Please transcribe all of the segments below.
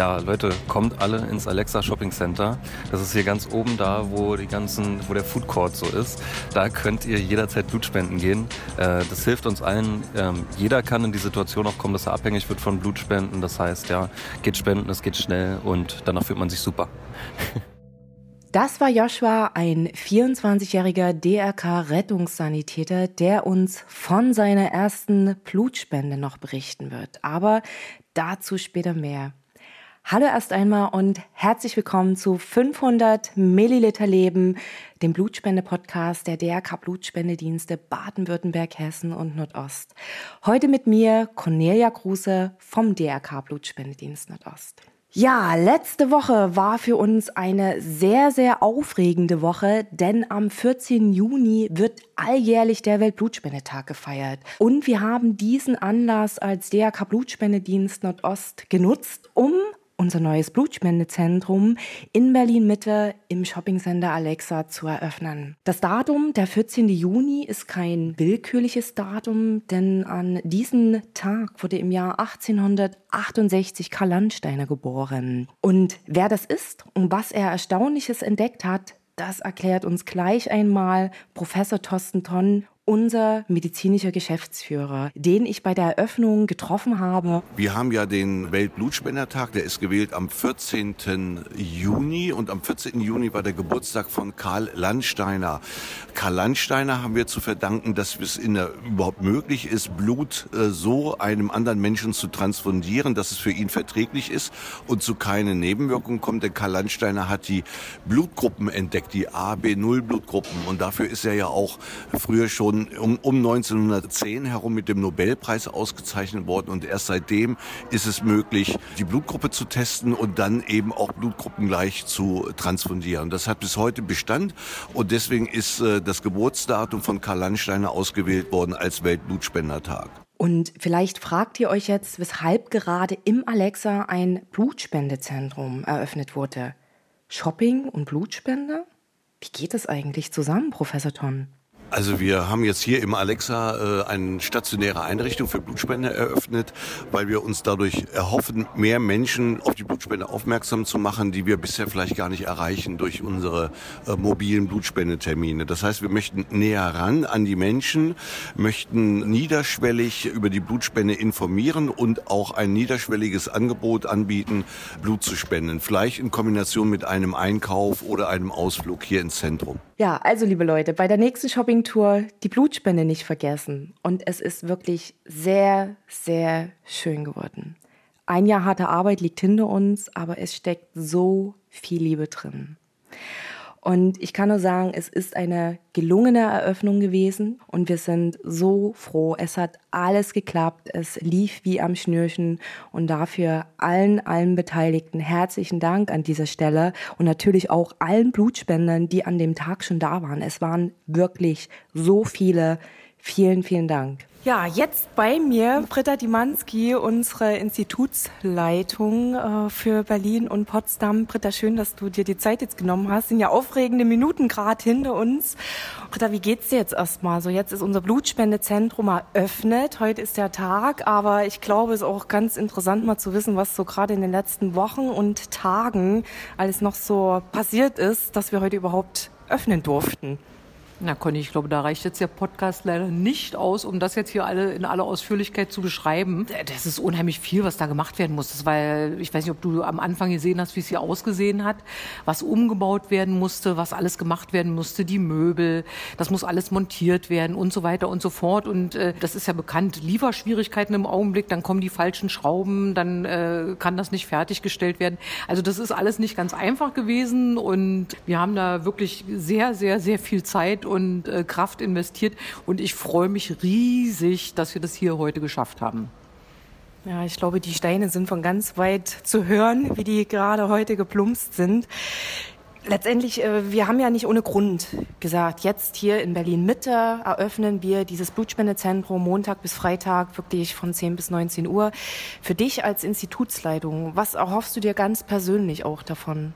Ja, Leute, kommt alle ins Alexa Shopping Center. Das ist hier ganz oben da, wo die ganzen, wo der Food Court so ist. Da könnt ihr jederzeit Blut spenden gehen. Äh, das hilft uns allen. Ähm, jeder kann in die Situation auch kommen, dass er abhängig wird von Blutspenden. Das heißt, ja, geht spenden, es geht schnell und danach fühlt man sich super. Das war Joshua, ein 24-jähriger DRK-Rettungssanitäter, der uns von seiner ersten Blutspende noch berichten wird. Aber dazu später mehr. Hallo erst einmal und herzlich willkommen zu 500 Milliliter Leben, dem Blutspende-Podcast der DRK Blutspendedienste Baden-Württemberg, Hessen und Nordost. Heute mit mir Cornelia Kruse vom DRK Blutspendedienst Nordost. Ja, letzte Woche war für uns eine sehr, sehr aufregende Woche, denn am 14. Juni wird alljährlich der Weltblutspendetag gefeiert. Und wir haben diesen Anlass als DRK Blutspendedienst Nordost genutzt, um unser neues Blutspendezentrum in Berlin Mitte im Shoppingcenter Alexa zu eröffnen. Das Datum, der 14. Juni, ist kein willkürliches Datum, denn an diesem Tag wurde im Jahr 1868 Karl Landsteiner geboren. Und wer das ist und was er Erstaunliches entdeckt hat, das erklärt uns gleich einmal Professor Thorsten Tonn unser medizinischer Geschäftsführer, den ich bei der Eröffnung getroffen habe. Wir haben ja den Weltblutspendertag, der ist gewählt am 14. Juni und am 14. Juni war der Geburtstag von Karl Landsteiner. Karl Landsteiner haben wir zu verdanken, dass es in der, überhaupt möglich ist, Blut äh, so einem anderen Menschen zu transfundieren, dass es für ihn verträglich ist und zu keinen Nebenwirkungen kommt. Denn Karl Landsteiner hat die Blutgruppen entdeckt, die A, B0 Blutgruppen und dafür ist er ja auch früher schon um, um 1910 herum mit dem Nobelpreis ausgezeichnet worden und erst seitdem ist es möglich, die Blutgruppe zu testen und dann eben auch Blutgruppen gleich zu transfundieren. Das hat bis heute Bestand und deswegen ist äh, das Geburtsdatum von Karl Landsteiner ausgewählt worden als Weltblutspendertag. Und vielleicht fragt ihr euch jetzt, weshalb gerade im Alexa ein Blutspendezentrum eröffnet wurde. Shopping und Blutspende? Wie geht das eigentlich zusammen, Professor Tonn? Also wir haben jetzt hier im Alexa äh, eine stationäre Einrichtung für Blutspende eröffnet, weil wir uns dadurch erhoffen, mehr Menschen auf die Blutspende aufmerksam zu machen, die wir bisher vielleicht gar nicht erreichen durch unsere äh, mobilen Blutspendetermine. Das heißt, wir möchten näher ran an die Menschen, möchten niederschwellig über die Blutspende informieren und auch ein niederschwelliges Angebot anbieten, Blut zu spenden. Vielleicht in Kombination mit einem Einkauf oder einem Ausflug hier ins Zentrum. Ja, also liebe Leute, bei der nächsten Shoppingtour die Blutspende nicht vergessen. Und es ist wirklich sehr, sehr schön geworden. Ein Jahr harte Arbeit liegt hinter uns, aber es steckt so viel Liebe drin. Und ich kann nur sagen, es ist eine gelungene Eröffnung gewesen und wir sind so froh. Es hat alles geklappt. Es lief wie am Schnürchen und dafür allen, allen Beteiligten herzlichen Dank an dieser Stelle und natürlich auch allen Blutspendern, die an dem Tag schon da waren. Es waren wirklich so viele. Vielen, vielen Dank. Ja, jetzt bei mir Britta Dimanski, unsere Institutsleitung äh, für Berlin und Potsdam. Britta, schön, dass du dir die Zeit jetzt genommen hast. Sind ja aufregende Minuten gerade hinter uns. Britta, wie geht's dir jetzt erstmal? So, jetzt ist unser Blutspendezentrum eröffnet. Heute ist der Tag, aber ich glaube, es ist auch ganz interessant mal zu wissen, was so gerade in den letzten Wochen und Tagen alles noch so passiert ist, dass wir heute überhaupt öffnen durften. Na, Conny, ich glaube, da reicht jetzt der Podcast leider nicht aus, um das jetzt hier alle in aller Ausführlichkeit zu beschreiben. Das ist unheimlich viel, was da gemacht werden muss. Das weil ich weiß nicht, ob du am Anfang gesehen hast, wie es hier ausgesehen hat, was umgebaut werden musste, was alles gemacht werden musste, die Möbel, das muss alles montiert werden und so weiter und so fort. Und äh, das ist ja bekannt, Lieferschwierigkeiten im Augenblick, dann kommen die falschen Schrauben, dann äh, kann das nicht fertiggestellt werden. Also das ist alles nicht ganz einfach gewesen und wir haben da wirklich sehr, sehr, sehr viel Zeit und äh, Kraft investiert. Und ich freue mich riesig, dass wir das hier heute geschafft haben. Ja, ich glaube, die Steine sind von ganz weit zu hören, wie die gerade heute geplumpst sind. letztendlich, äh, wir haben ja nicht ohne Grund gesagt, jetzt hier in Berlin Mitte eröffnen wir dieses Blutspendezentrum Montag bis Freitag wirklich von 10 bis 19 Uhr. Für dich als Institutsleitung, was erhoffst du dir ganz persönlich auch davon?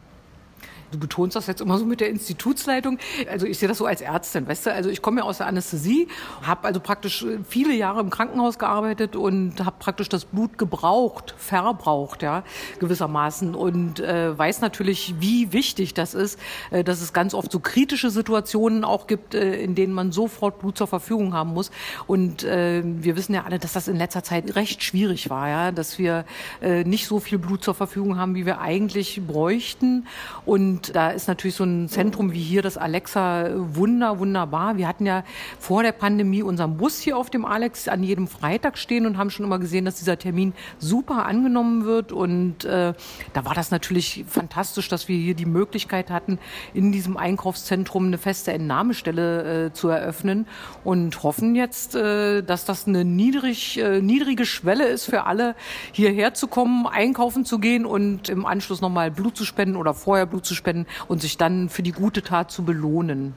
Du betonst das jetzt immer so mit der Institutsleitung. Also ich sehe das so als Ärztin, weißt du? Also ich komme ja aus der Anästhesie, habe also praktisch viele Jahre im Krankenhaus gearbeitet und habe praktisch das Blut gebraucht, verbraucht, ja, gewissermaßen und äh, weiß natürlich, wie wichtig das ist, äh, dass es ganz oft so kritische Situationen auch gibt, äh, in denen man sofort Blut zur Verfügung haben muss. Und äh, wir wissen ja alle, dass das in letzter Zeit recht schwierig war, ja, dass wir äh, nicht so viel Blut zur Verfügung haben, wie wir eigentlich bräuchten. Und da ist natürlich so ein Zentrum wie hier das Alexa wunder, wunderbar. Wir hatten ja vor der Pandemie unseren Bus hier auf dem Alex an jedem Freitag stehen und haben schon immer gesehen, dass dieser Termin super angenommen wird. Und äh, da war das natürlich fantastisch, dass wir hier die Möglichkeit hatten, in diesem Einkaufszentrum eine feste Entnahmestelle äh, zu eröffnen und hoffen jetzt, äh, dass das eine niedrig, äh, niedrige Schwelle ist für alle, hierher zu kommen, einkaufen zu gehen und im Anschluss nochmal Blut zu spenden oder vorher Blut zu spenden können und sich dann für die gute Tat zu belohnen.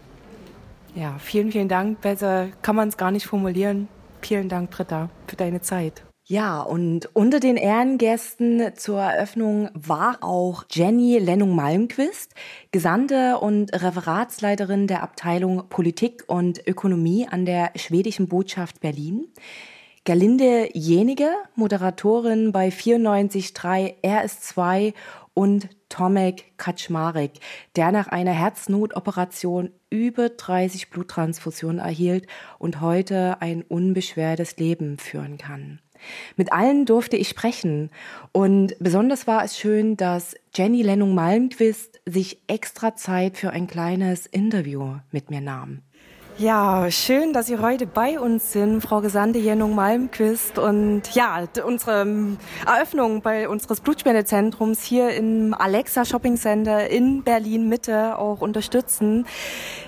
Ja, vielen, vielen Dank. Besser kann man es gar nicht formulieren. Vielen Dank, Britta, für deine Zeit. Ja, und unter den Ehrengästen zur Eröffnung war auch Jenny Lennung-Malmquist, Gesandte und Referatsleiterin der Abteilung Politik und Ökonomie an der schwedischen Botschaft Berlin. Gerlinde Jenige, Moderatorin bei 94.3 RS2 und Tomek Kaczmarek, der nach einer Herznotoperation über 30 Bluttransfusionen erhielt und heute ein unbeschwertes Leben führen kann. Mit allen durfte ich sprechen und besonders war es schön, dass Jenny Lennung Malmquist sich extra Zeit für ein kleines Interview mit mir nahm. Ja, schön, dass Sie heute bei uns sind, Frau Gesandte Jennung Malmquist. Und ja, unsere ähm, Eröffnung bei unseres Blutspendezentrums hier im Alexa Shopping Center in Berlin Mitte auch unterstützen.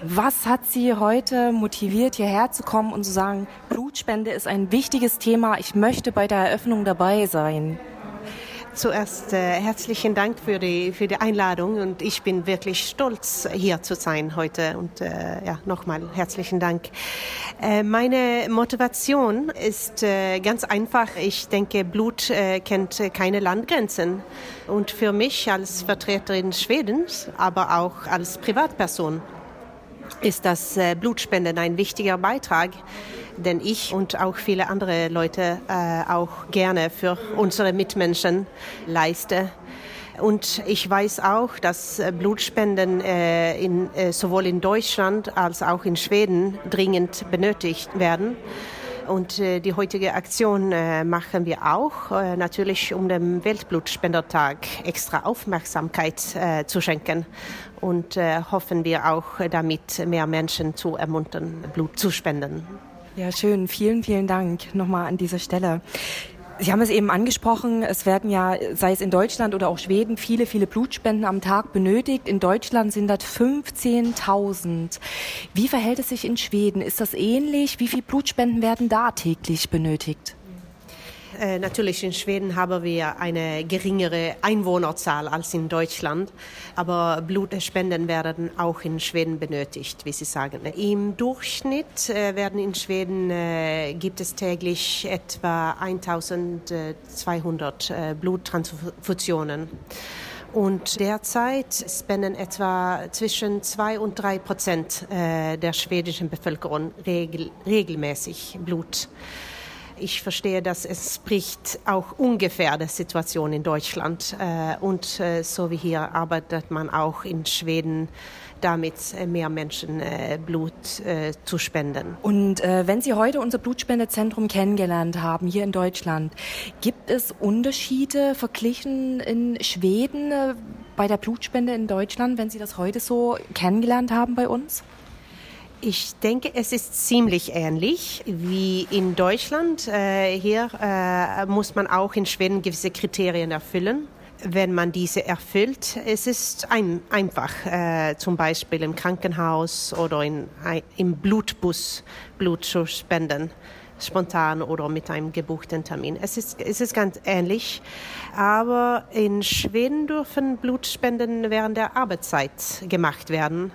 Was hat Sie heute motiviert, hierher zu kommen und zu sagen, Blutspende ist ein wichtiges Thema, ich möchte bei der Eröffnung dabei sein? Zuerst äh, herzlichen Dank für die, für die Einladung und ich bin wirklich stolz, hier zu sein heute. Und äh, ja, nochmal herzlichen Dank. Äh, meine Motivation ist äh, ganz einfach. Ich denke, Blut äh, kennt keine Landgrenzen. Und für mich als Vertreterin Schwedens, aber auch als Privatperson, ist das äh, Blutspenden ein wichtiger Beitrag den ich und auch viele andere Leute äh, auch gerne für unsere Mitmenschen leiste. Und ich weiß auch, dass äh, Blutspenden äh, in, äh, sowohl in Deutschland als auch in Schweden dringend benötigt werden. Und äh, die heutige Aktion äh, machen wir auch, natürlich um dem Weltblutspendertag extra Aufmerksamkeit zu schenken. Und hoffen wir auch damit mehr Menschen zu ermuntern, Blut zu spenden. Ja, schön. Vielen, vielen Dank nochmal an dieser Stelle. Sie haben es eben angesprochen, es werden ja, sei es in Deutschland oder auch Schweden, viele, viele Blutspenden am Tag benötigt. In Deutschland sind das 15.000. Wie verhält es sich in Schweden? Ist das ähnlich? Wie viele Blutspenden werden da täglich benötigt? Äh, natürlich in Schweden haben wir eine geringere Einwohnerzahl als in Deutschland, aber Blutspenden werden auch in Schweden benötigt, wie Sie sagen. Im Durchschnitt äh, werden in Schweden äh, gibt es täglich etwa 1200 äh, Bluttransfusionen. Und derzeit spenden etwa zwischen zwei und drei Prozent der schwedischen Bevölkerung regel regelmäßig Blut ich verstehe, dass es spricht auch ungefähr der Situation in Deutschland. Äh, und äh, so wie hier arbeitet man auch in Schweden damit äh, mehr Menschen Blut zu spenden. Und wenn Sie heute unser Blutspendezentrum kennengelernt haben hier in Deutschland, gibt es Unterschiede verglichen in Schweden bei der Blutspende in Deutschland, wenn Sie das heute so kennengelernt haben bei uns? Ich denke, es ist ziemlich ähnlich wie in Deutschland. Äh, hier äh, muss man auch in Schweden gewisse Kriterien erfüllen. Wenn man diese erfüllt, es ist ein, einfach, äh, zum Beispiel im Krankenhaus oder in, im Blutbus Blut zu spenden. spontan oder mit einem gebuchten Termin. Es ist, es ist ganz ähnlich, aber in Schweden dürfen Blutspenden während der Arbeitszeit gemacht werden.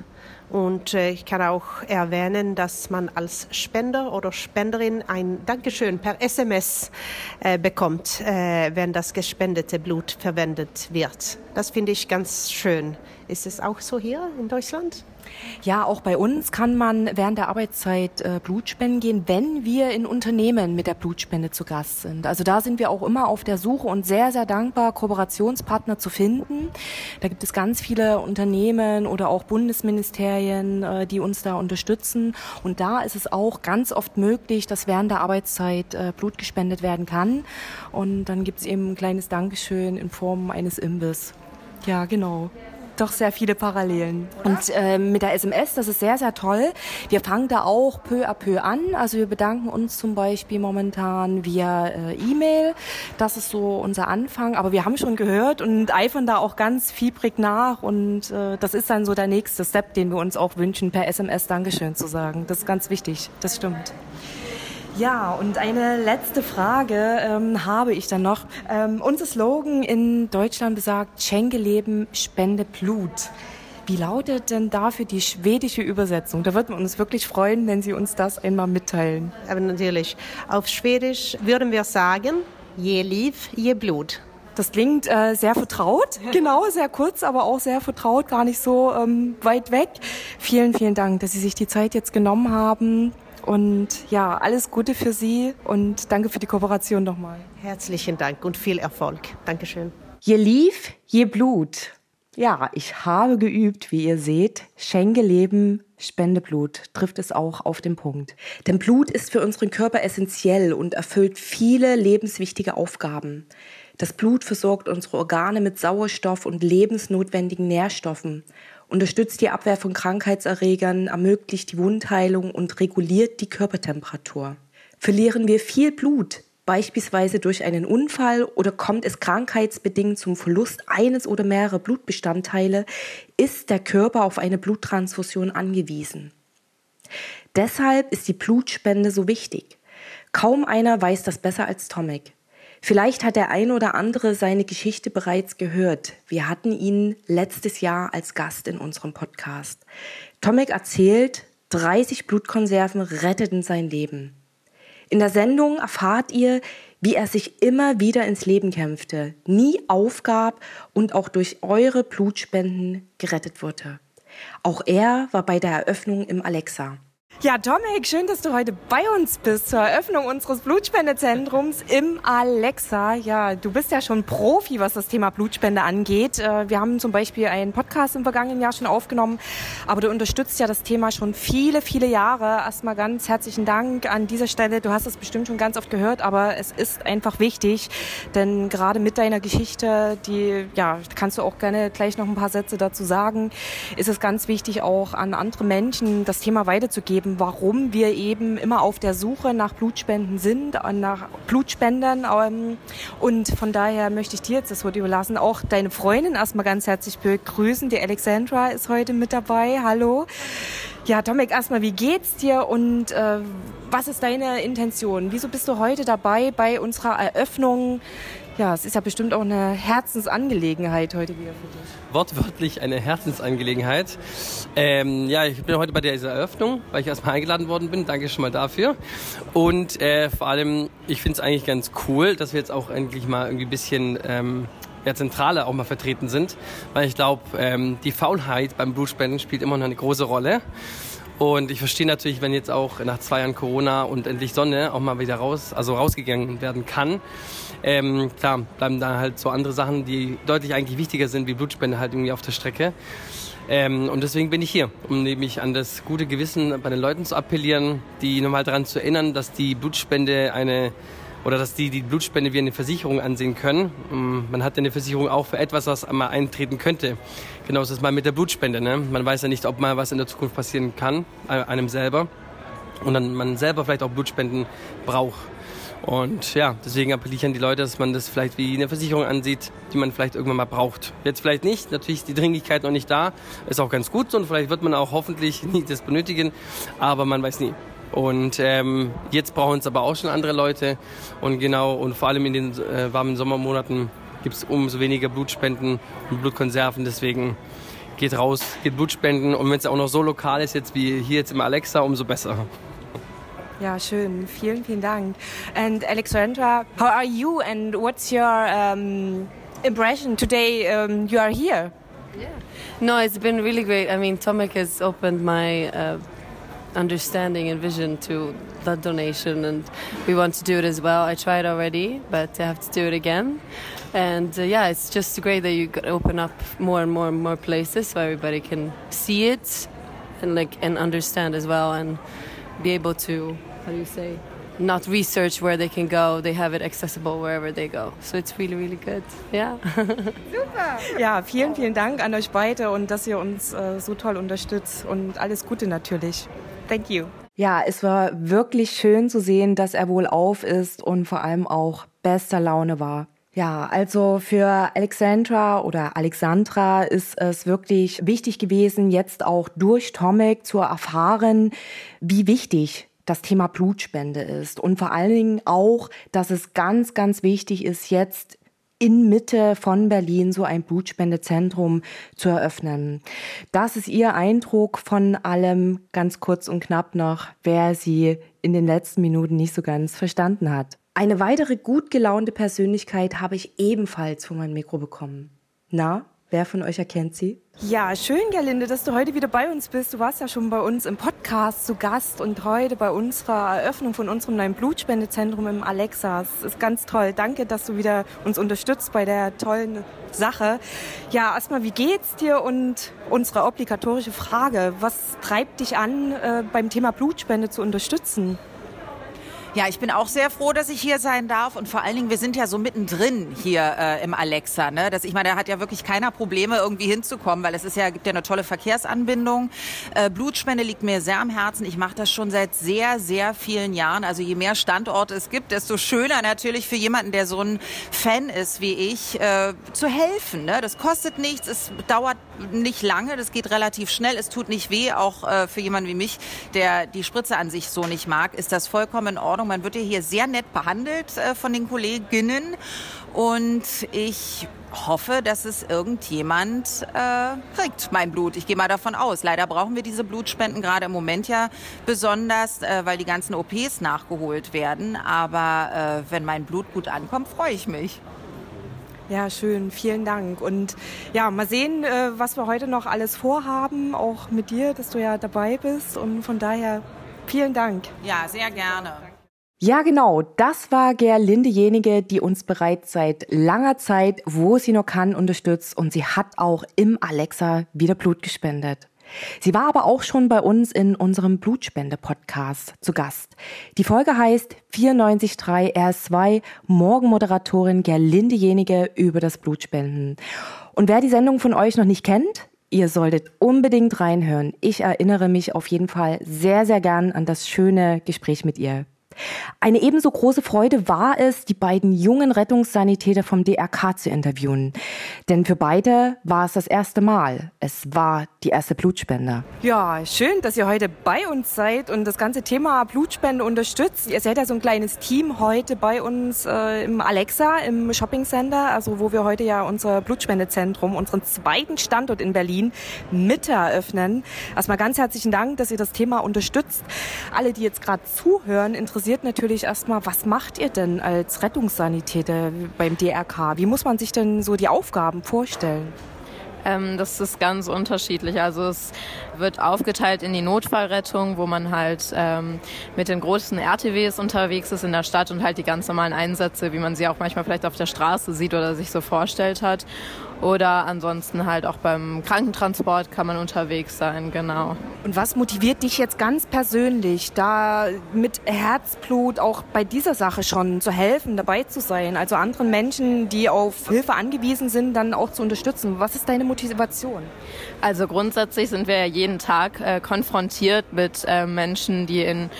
Und äh, ich kann auch erwähnen, dass man als Spender oder Spenderin ein Dankeschön per SMS äh, bekommt, äh, wenn das gespendete Blut verwendet wird. Das finde ich ganz schön. Ist es auch so hier in Deutschland? Ja, auch bei uns kann man während der Arbeitszeit äh, Blut spenden gehen, wenn wir in Unternehmen mit der Blutspende zu Gast sind. Also da sind wir auch immer auf der Suche und sehr, sehr dankbar, Kooperationspartner zu finden. Da gibt es ganz viele Unternehmen oder auch Bundesministerien, äh, die uns da unterstützen. Und da ist es auch ganz oft möglich, dass während der Arbeitszeit äh, Blut gespendet werden kann. Und dann gibt es eben ein kleines Dankeschön in Form eines Imbiss. Ja, genau doch sehr viele Parallelen. Und äh, mit der SMS, das ist sehr, sehr toll. Wir fangen da auch peu à peu an. Also wir bedanken uns zum Beispiel momentan via äh, E-Mail. Das ist so unser Anfang. Aber wir haben schon gehört und eifern da auch ganz fiebrig nach. Und äh, das ist dann so der nächste Step, den wir uns auch wünschen, per SMS Dankeschön zu sagen. Das ist ganz wichtig. Das stimmt. Ja, und eine letzte Frage ähm, habe ich dann noch. Ähm, unser Slogan in Deutschland besagt, Schenke Leben, spende Blut. Wie lautet denn dafür die schwedische Übersetzung? Da würden wir uns wirklich freuen, wenn Sie uns das einmal mitteilen. Aber natürlich. Auf Schwedisch würden wir sagen, je Lieb, je Blut. Das klingt äh, sehr vertraut, genau, sehr kurz, aber auch sehr vertraut, gar nicht so ähm, weit weg. Vielen, vielen Dank, dass Sie sich die Zeit jetzt genommen haben, und ja, alles Gute für Sie und danke für die Kooperation nochmal. Herzlichen Dank und viel Erfolg. Dankeschön. Je lief, je Blut. Ja, ich habe geübt, wie ihr seht. Schenke Leben, spende Blut. Trifft es auch auf den Punkt. Denn Blut ist für unseren Körper essentiell und erfüllt viele lebenswichtige Aufgaben. Das Blut versorgt unsere Organe mit Sauerstoff und lebensnotwendigen Nährstoffen unterstützt die Abwehr von Krankheitserregern, ermöglicht die Wundheilung und reguliert die Körpertemperatur. Verlieren wir viel Blut, beispielsweise durch einen Unfall oder kommt es krankheitsbedingt zum Verlust eines oder mehrerer Blutbestandteile, ist der Körper auf eine Bluttransfusion angewiesen. Deshalb ist die Blutspende so wichtig. Kaum einer weiß das besser als Tomek. Vielleicht hat der ein oder andere seine Geschichte bereits gehört. Wir hatten ihn letztes Jahr als Gast in unserem Podcast. Tomek erzählt, 30 Blutkonserven retteten sein Leben. In der Sendung erfahrt ihr, wie er sich immer wieder ins Leben kämpfte, nie aufgab und auch durch eure Blutspenden gerettet wurde. Auch er war bei der Eröffnung im Alexa. Ja, Tomek, schön, dass du heute bei uns bist zur Eröffnung unseres Blutspendezentrums im Alexa. Ja, du bist ja schon Profi, was das Thema Blutspende angeht. Äh, wir haben zum Beispiel einen Podcast im vergangenen Jahr schon aufgenommen, aber du unterstützt ja das Thema schon viele, viele Jahre. Erstmal ganz herzlichen Dank an dieser Stelle. Du hast es bestimmt schon ganz oft gehört, aber es ist einfach wichtig, denn gerade mit deiner Geschichte, die, ja, kannst du auch gerne gleich noch ein paar Sätze dazu sagen, ist es ganz wichtig, auch an andere Menschen das Thema weiterzugeben eben, warum wir eben immer auf der Suche nach Blutspenden sind, nach Blutspendern. Ähm, und von daher möchte ich dir jetzt das Wort überlassen. Auch deine Freundin erstmal ganz herzlich begrüßen. Die Alexandra ist heute mit dabei. Hallo. Ja, Tomek, erstmal, wie geht's dir und äh, was ist deine Intention? Wieso bist du heute dabei bei unserer Eröffnung ja, es ist ja bestimmt auch eine Herzensangelegenheit heute wieder für dich. Wortwörtlich eine Herzensangelegenheit. Ähm, ja, ich bin heute bei dieser Eröffnung, weil ich erstmal eingeladen worden bin. Danke schon mal dafür. Und äh, vor allem, ich finde es eigentlich ganz cool, dass wir jetzt auch endlich mal irgendwie ein bisschen ähm, ja, Zentrale auch mal vertreten sind. Weil ich glaube, ähm, die Faulheit beim Blutspenden spielt immer noch eine große Rolle. Und ich verstehe natürlich, wenn jetzt auch nach zwei Jahren Corona und endlich Sonne auch mal wieder raus, also rausgegangen werden kann, ähm, klar, bleiben da halt so andere Sachen, die deutlich eigentlich wichtiger sind, wie Blutspende halt irgendwie auf der Strecke. Ähm, und deswegen bin ich hier, um nämlich an das gute Gewissen bei den Leuten zu appellieren, die nochmal daran zu erinnern, dass die Blutspende eine oder dass die die Blutspende wie eine Versicherung ansehen können. Ähm, man hat eine Versicherung auch für etwas, was einmal eintreten könnte. Genauso ist es mal mit der Blutspende. Ne? Man weiß ja nicht, ob mal was in der Zukunft passieren kann, äh, einem selber. Und dann man selber vielleicht auch Blutspenden braucht. Und ja, deswegen appelliere ich an die Leute, dass man das vielleicht wie eine Versicherung ansieht, die man vielleicht irgendwann mal braucht. Jetzt vielleicht nicht, natürlich ist die Dringlichkeit noch nicht da, ist auch ganz gut und vielleicht wird man auch hoffentlich nie das benötigen, aber man weiß nie. Und ähm, jetzt brauchen es aber auch schon andere Leute. Und genau, und vor allem in den äh, warmen Sommermonaten gibt es umso weniger Blutspenden und Blutkonserven. Deswegen geht raus, geht Blutspenden. Und wenn es auch noch so lokal ist, jetzt wie hier jetzt im Alexa, umso besser. Ja, schön. Vielen, vielen Dank. And Alexandra, how are you and what's your um, impression today um, you are here? Yeah. No, it's been really great. I mean, Tomek has opened my uh, understanding and vision to that donation, and we want to do it as well. I tried already, but I have to do it again. And uh, yeah, it's just great that you open up more and more and more places so everybody can see it and like and understand as well, and be able to how do you say not research where they can go. They have it accessible wherever they go. So it's really, really good. Yeah. Super. Ja, vielen, vielen Dank an euch beide und dass ihr uns äh, so toll unterstützt und alles Gute natürlich. Thank you. Ja, es war wirklich schön zu sehen, dass er wohl auf ist und vor allem auch bester Laune war. Ja, also für Alexandra oder Alexandra ist es wirklich wichtig gewesen, jetzt auch durch Tomek zu erfahren, wie wichtig das Thema Blutspende ist und vor allen Dingen auch, dass es ganz, ganz wichtig ist, jetzt in Mitte von Berlin so ein Blutspendezentrum zu eröffnen. Das ist Ihr Eindruck von allem, ganz kurz und knapp noch, wer Sie in den letzten Minuten nicht so ganz verstanden hat. Eine weitere gut gelaunte Persönlichkeit habe ich ebenfalls vor mein Mikro bekommen. Na, wer von euch erkennt sie? Ja, schön, Gerlinde, dass du heute wieder bei uns bist. Du warst ja schon bei uns im Podcast zu Gast und heute bei unserer Eröffnung von unserem neuen Blutspendezentrum im Alexa. Es ist ganz toll. Danke, dass du wieder uns unterstützt bei der tollen Sache. Ja, erstmal, wie geht's dir und unsere obligatorische Frage. Was treibt dich an, äh, beim Thema Blutspende zu unterstützen? Ja, ich bin auch sehr froh, dass ich hier sein darf und vor allen Dingen, wir sind ja so mittendrin hier äh, im Alexa. Ne? Das, ich meine, da hat ja wirklich keiner Probleme irgendwie hinzukommen, weil es ist ja gibt ja eine tolle Verkehrsanbindung. Äh, Blutspende liegt mir sehr am Herzen. Ich mache das schon seit sehr sehr vielen Jahren. Also je mehr Standorte es gibt, desto schöner natürlich für jemanden, der so ein Fan ist wie ich, äh, zu helfen. Ne? Das kostet nichts, es dauert nicht lange, das geht relativ schnell, es tut nicht weh. Auch äh, für jemanden wie mich, der die Spritze an sich so nicht mag, ist das vollkommen in Ordnung. Man wird ja hier sehr nett behandelt äh, von den Kolleginnen und ich hoffe, dass es irgendjemand äh, kriegt, mein Blut. Ich gehe mal davon aus. Leider brauchen wir diese Blutspenden gerade im Moment ja besonders, äh, weil die ganzen OPs nachgeholt werden. Aber äh, wenn mein Blut gut ankommt, freue ich mich. Ja, schön, vielen Dank. Und ja, mal sehen, äh, was wir heute noch alles vorhaben, auch mit dir, dass du ja dabei bist. Und von daher vielen Dank. Ja, sehr gerne. Ja, genau. Das war Gerlinde jenige, die uns bereits seit langer Zeit, wo sie nur kann, unterstützt und sie hat auch im Alexa wieder Blut gespendet. Sie war aber auch schon bei uns in unserem Blutspende-Podcast zu Gast. Die Folge heißt 94.3 RS2 Morgenmoderatorin Gerlinde jenige über das Blutspenden. Und wer die Sendung von euch noch nicht kennt, ihr solltet unbedingt reinhören. Ich erinnere mich auf jeden Fall sehr, sehr gern an das schöne Gespräch mit ihr. Eine ebenso große Freude war es, die beiden jungen Rettungssanitäter vom DRK zu interviewen. Denn für beide war es das erste Mal. Es war die erste Blutspende. Ja, schön, dass ihr heute bei uns seid und das ganze Thema Blutspende unterstützt. Ihr seid ja so ein kleines Team heute bei uns äh, im Alexa, im Shopping Center, also wo wir heute ja unser Blutspendezentrum, unseren zweiten Standort in Berlin, mit eröffnen. Erstmal ganz herzlichen Dank, dass ihr das Thema unterstützt. Alle, die jetzt gerade zuhören, interessiert interessiert natürlich erstmal, was macht ihr denn als Rettungssanitäter beim DRK? Wie muss man sich denn so die Aufgaben vorstellen? Ähm, das ist ganz unterschiedlich. Also es wird aufgeteilt in die Notfallrettung, wo man halt ähm, mit den großen RTWs unterwegs ist in der Stadt und halt die ganz normalen Einsätze, wie man sie auch manchmal vielleicht auf der Straße sieht oder sich so vorstellt hat. Oder ansonsten halt auch beim Krankentransport kann man unterwegs sein, genau. Und was motiviert dich jetzt ganz persönlich, da mit Herzblut auch bei dieser Sache schon zu helfen, dabei zu sein? Also anderen Menschen, die auf Hilfe angewiesen sind, dann auch zu unterstützen. Was ist deine Motivation? Also grundsätzlich sind wir ja jeden Tag äh, konfrontiert mit äh, Menschen, die in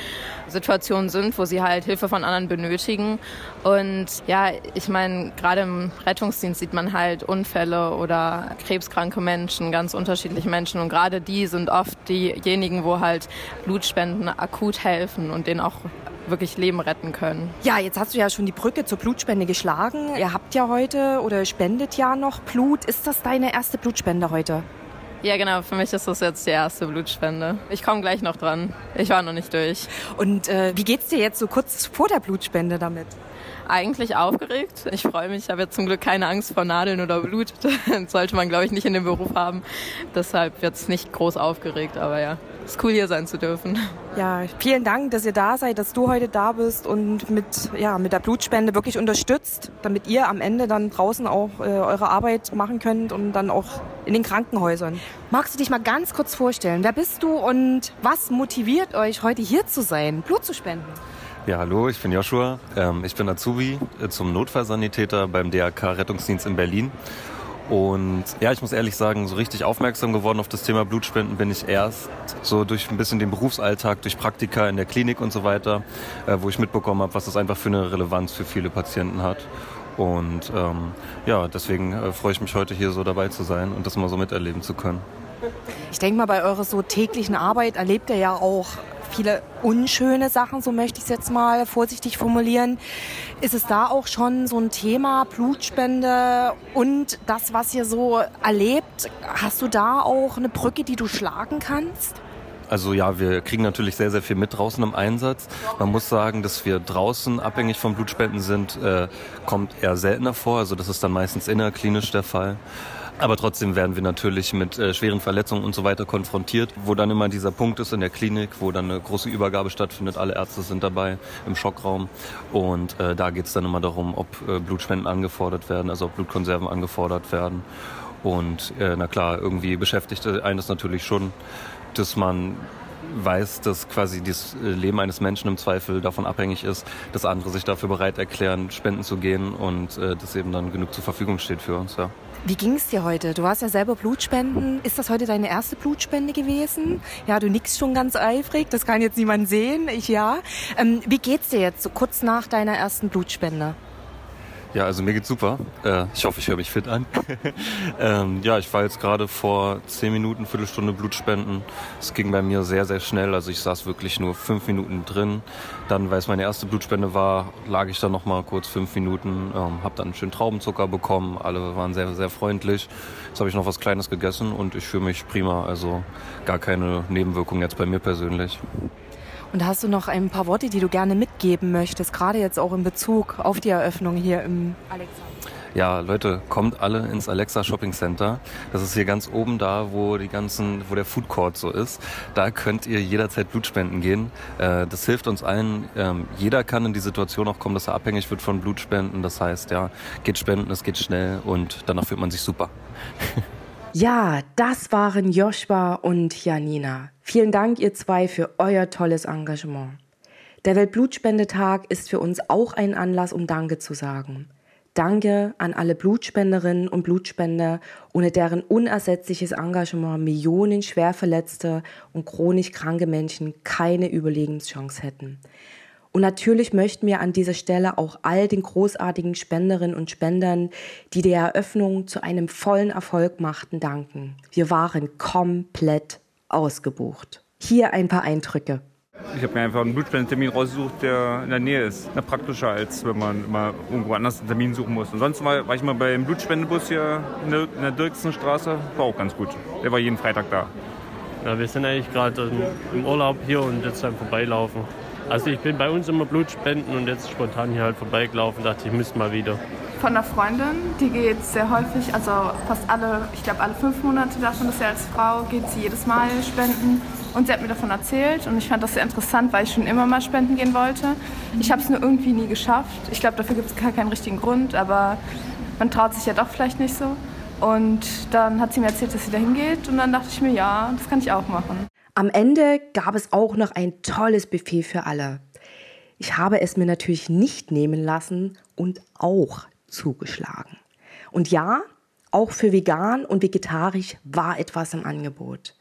Situationen sind, wo sie halt Hilfe von anderen benötigen. Und ja, ich meine, gerade im Rettungsdienst sieht man halt Unfälle oder krebskranke Menschen, ganz unterschiedliche Menschen. Und gerade die sind oft diejenigen, wo halt Blutspenden akut helfen und denen auch wirklich Leben retten können. Ja, jetzt hast du ja schon die Brücke zur Blutspende geschlagen. Ihr habt ja heute oder spendet ja noch Blut. Ist das deine erste Blutspende heute? Ja, genau. Für mich ist das jetzt die erste Blutspende. Ich komme gleich noch dran. Ich war noch nicht durch. Und äh, wie geht's dir jetzt so kurz vor der Blutspende damit? Eigentlich aufgeregt. Ich freue mich. Ich habe jetzt zum Glück keine Angst vor Nadeln oder Blut. Das sollte man, glaube ich, nicht in dem Beruf haben. Deshalb wird es nicht groß aufgeregt. Aber ja, ist cool hier sein zu dürfen. Ja, vielen Dank, dass ihr da seid, dass du heute da bist und mit, ja, mit der Blutspende wirklich unterstützt, damit ihr am Ende dann draußen auch äh, eure Arbeit machen könnt und dann auch in den Krankenhäusern. Magst du dich mal ganz kurz vorstellen? Wer bist du und was motiviert euch, heute hier zu sein, Blut zu spenden? Ja, hallo, ich bin Joshua. Ähm, ich bin Azubi äh, zum Notfallsanitäter beim DRK Rettungsdienst in Berlin und ja, ich muss ehrlich sagen, so richtig aufmerksam geworden auf das Thema Blutspenden bin ich erst so durch ein bisschen den Berufsalltag, durch Praktika in der Klinik und so weiter, äh, wo ich mitbekommen habe, was das einfach für eine Relevanz für viele Patienten hat. Und ähm, ja, deswegen äh, freue ich mich heute hier so dabei zu sein und das mal so miterleben zu können. Ich denke mal, bei eurer so täglichen Arbeit erlebt ihr ja auch viele unschöne Sachen, so möchte ich es jetzt mal vorsichtig formulieren. Ist es da auch schon so ein Thema, Blutspende und das, was ihr so erlebt? Hast du da auch eine Brücke, die du schlagen kannst? Also ja, wir kriegen natürlich sehr, sehr viel mit draußen im Einsatz. Man muss sagen, dass wir draußen abhängig von Blutspenden sind, äh, kommt eher seltener vor. Also das ist dann meistens innerklinisch der Fall. Aber trotzdem werden wir natürlich mit äh, schweren Verletzungen und so weiter konfrontiert, wo dann immer dieser Punkt ist in der Klinik, wo dann eine große Übergabe stattfindet. Alle Ärzte sind dabei im Schockraum und äh, da geht es dann immer darum, ob äh, Blutspenden angefordert werden, also ob Blutkonserven angefordert werden. Und äh, na klar, irgendwie beschäftigt einen das natürlich schon, dass man weiß, dass quasi das äh, Leben eines Menschen im Zweifel davon abhängig ist, dass andere sich dafür bereit erklären, spenden zu gehen und äh, dass eben dann genug zur Verfügung steht für uns. Ja. Wie ging es dir heute? Du warst ja selber Blutspenden. Ist das heute deine erste Blutspende gewesen? Ja, du nickst schon ganz eifrig. Das kann jetzt niemand sehen. Ich ja. Ähm, wie geht's dir jetzt so kurz nach deiner ersten Blutspende? Ja, also mir geht's super. Äh, ich hoffe, ich höre mich fit an. ähm, ja, ich war jetzt gerade vor zehn Minuten, Viertelstunde Blutspenden. Es ging bei mir sehr, sehr schnell. Also ich saß wirklich nur fünf Minuten drin. Dann, weil es meine erste Blutspende war, lag ich da noch mal kurz fünf Minuten, ähm, habe dann schön Traubenzucker bekommen. Alle waren sehr, sehr freundlich. Jetzt habe ich noch was Kleines gegessen und ich fühle mich prima. Also gar keine Nebenwirkungen jetzt bei mir persönlich. Und hast du noch ein paar Worte, die du gerne mitgeben möchtest, gerade jetzt auch in Bezug auf die Eröffnung hier im Alexa? Ja, Leute, kommt alle ins Alexa Shopping Center. Das ist hier ganz oben da, wo die ganzen, wo der Food Court so ist. Da könnt ihr jederzeit Blut spenden gehen. Äh, das hilft uns allen. Ähm, jeder kann in die Situation auch kommen, dass er abhängig wird von Blutspenden. Das heißt, ja, geht spenden, es geht schnell und danach fühlt man sich super. Ja, das waren Joshua und Janina. Vielen Dank, ihr zwei, für euer tolles Engagement. Der Weltblutspendetag ist für uns auch ein Anlass, um Danke zu sagen. Danke an alle Blutspenderinnen und Blutspender, ohne deren unersetzliches Engagement Millionen schwerverletzte und chronisch kranke Menschen keine Überlebenschance hätten. Und natürlich möchten wir an dieser Stelle auch all den großartigen Spenderinnen und Spendern, die die Eröffnung zu einem vollen Erfolg machten, danken. Wir waren komplett ausgebucht. Hier ein paar Eindrücke. Ich habe mir einfach einen Blutspendetermin rausgesucht, der in der Nähe ist. Na, praktischer, als wenn man immer irgendwo anders einen Termin suchen muss. Und sonst war, war ich mal beim Blutspendebus hier in der, in der Dirksenstraße. War auch ganz gut. Der war jeden Freitag da. Ja, wir sind eigentlich gerade im Urlaub hier und jetzt beim Vorbeilaufen. Also ich bin bei uns immer Blutspenden und jetzt spontan hier halt vorbeigelaufen, dachte ich, müsste mal wieder. Von einer Freundin, die geht sehr häufig, also fast alle, ich glaube alle fünf Monate davon, dass sie als Frau geht sie jedes Mal spenden. Und sie hat mir davon erzählt und ich fand das sehr interessant, weil ich schon immer mal spenden gehen wollte. Ich habe es nur irgendwie nie geschafft. Ich glaube, dafür gibt es gar keinen richtigen Grund, aber man traut sich ja doch vielleicht nicht so. Und dann hat sie mir erzählt, dass sie da hingeht und dann dachte ich mir, ja, das kann ich auch machen. Am Ende gab es auch noch ein tolles Buffet für alle. Ich habe es mir natürlich nicht nehmen lassen und auch zugeschlagen. Und ja, auch für vegan und vegetarisch war etwas im Angebot.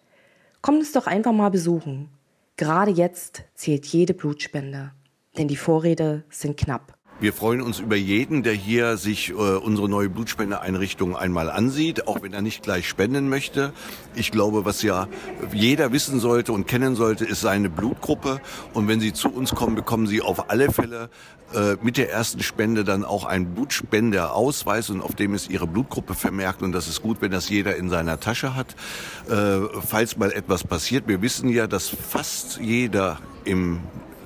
Kommt es doch einfach mal besuchen. Gerade jetzt zählt jede Blutspende, denn die Vorräte sind knapp. Wir freuen uns über jeden, der hier sich äh, unsere neue Blutspendeeinrichtung einmal ansieht, auch wenn er nicht gleich spenden möchte. Ich glaube, was ja jeder wissen sollte und kennen sollte, ist seine Blutgruppe. Und wenn Sie zu uns kommen, bekommen Sie auf alle Fälle äh, mit der ersten Spende dann auch einen Blutspenderausweis und auf dem ist Ihre Blutgruppe vermerkt. Und das ist gut, wenn das jeder in seiner Tasche hat. Äh, falls mal etwas passiert, wir wissen ja, dass fast jeder im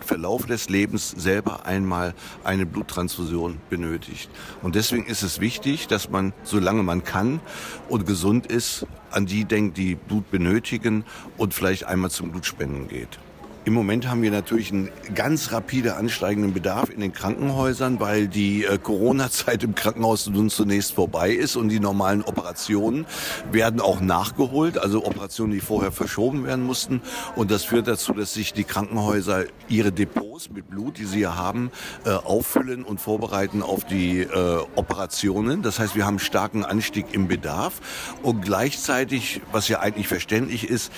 Verlauf des Lebens selber einmal eine Bluttransfusion benötigt. Und deswegen ist es wichtig, dass man, solange man kann und gesund ist, an die denkt, die Blut benötigen und vielleicht einmal zum Blutspenden geht. Im Moment haben wir natürlich einen ganz rapide ansteigenden Bedarf in den Krankenhäusern, weil die äh, Corona-Zeit im Krankenhaus nun zunächst vorbei ist und die normalen Operationen werden auch nachgeholt, also Operationen, die vorher verschoben werden mussten. Und das führt dazu, dass sich die Krankenhäuser ihre Depots mit Blut, die sie ja haben, äh, auffüllen und vorbereiten auf die äh, Operationen. Das heißt, wir haben einen starken Anstieg im Bedarf und gleichzeitig, was ja eigentlich verständlich ist,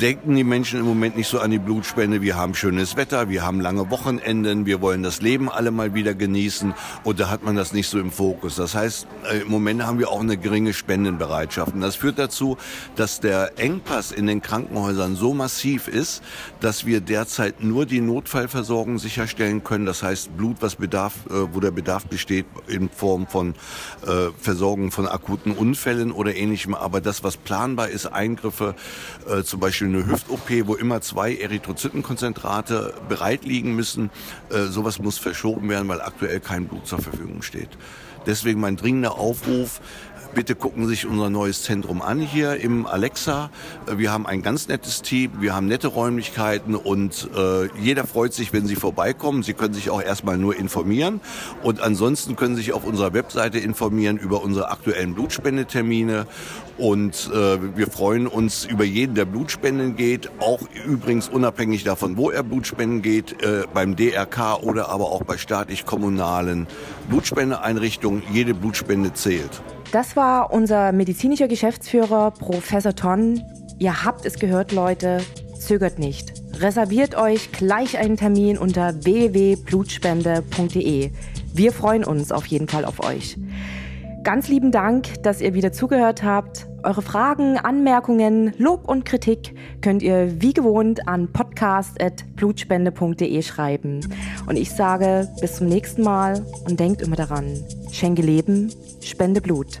denken die Menschen im Moment nicht so an die Blutspende Wochenende, wir haben schönes Wetter, wir haben lange Wochenenden, wir wollen das Leben alle mal wieder genießen und da hat man das nicht so im Fokus. Das heißt, äh, im Moment haben wir auch eine geringe Spendenbereitschaft und das führt dazu, dass der Engpass in den Krankenhäusern so massiv ist, dass wir derzeit nur die Notfallversorgung sicherstellen können. Das heißt, Blut, was Bedarf, äh, wo der Bedarf besteht in Form von äh, Versorgung von akuten Unfällen oder ähnlichem. Aber das, was planbar ist, Eingriffe, zum Beispiel eine Hüft-OP, wo immer zwei Erythrozyten Blütenkonzentrate bereit liegen müssen. Äh, sowas muss verschoben werden, weil aktuell kein Blut zur Verfügung steht. Deswegen mein dringender Aufruf, Bitte gucken Sie sich unser neues Zentrum an hier im Alexa. Wir haben ein ganz nettes Team, wir haben nette Räumlichkeiten und äh, jeder freut sich, wenn Sie vorbeikommen. Sie können sich auch erstmal nur informieren und ansonsten können Sie sich auf unserer Webseite informieren über unsere aktuellen Blutspendetermine und äh, wir freuen uns über jeden, der Blutspenden geht, auch übrigens unabhängig davon, wo er Blutspenden geht, äh, beim DRK oder aber auch bei staatlich-kommunalen Blutspendeeinrichtungen. Jede Blutspende zählt. Das war unser medizinischer Geschäftsführer, Professor Tonn. Ihr habt es gehört, Leute. Zögert nicht. Reserviert euch gleich einen Termin unter www.blutspende.de. Wir freuen uns auf jeden Fall auf euch. Ganz lieben Dank, dass ihr wieder zugehört habt. Eure Fragen, Anmerkungen, Lob und Kritik könnt ihr wie gewohnt an podcast.blutspende.de schreiben. Und ich sage bis zum nächsten Mal und denkt immer daran, schenke Leben, spende Blut.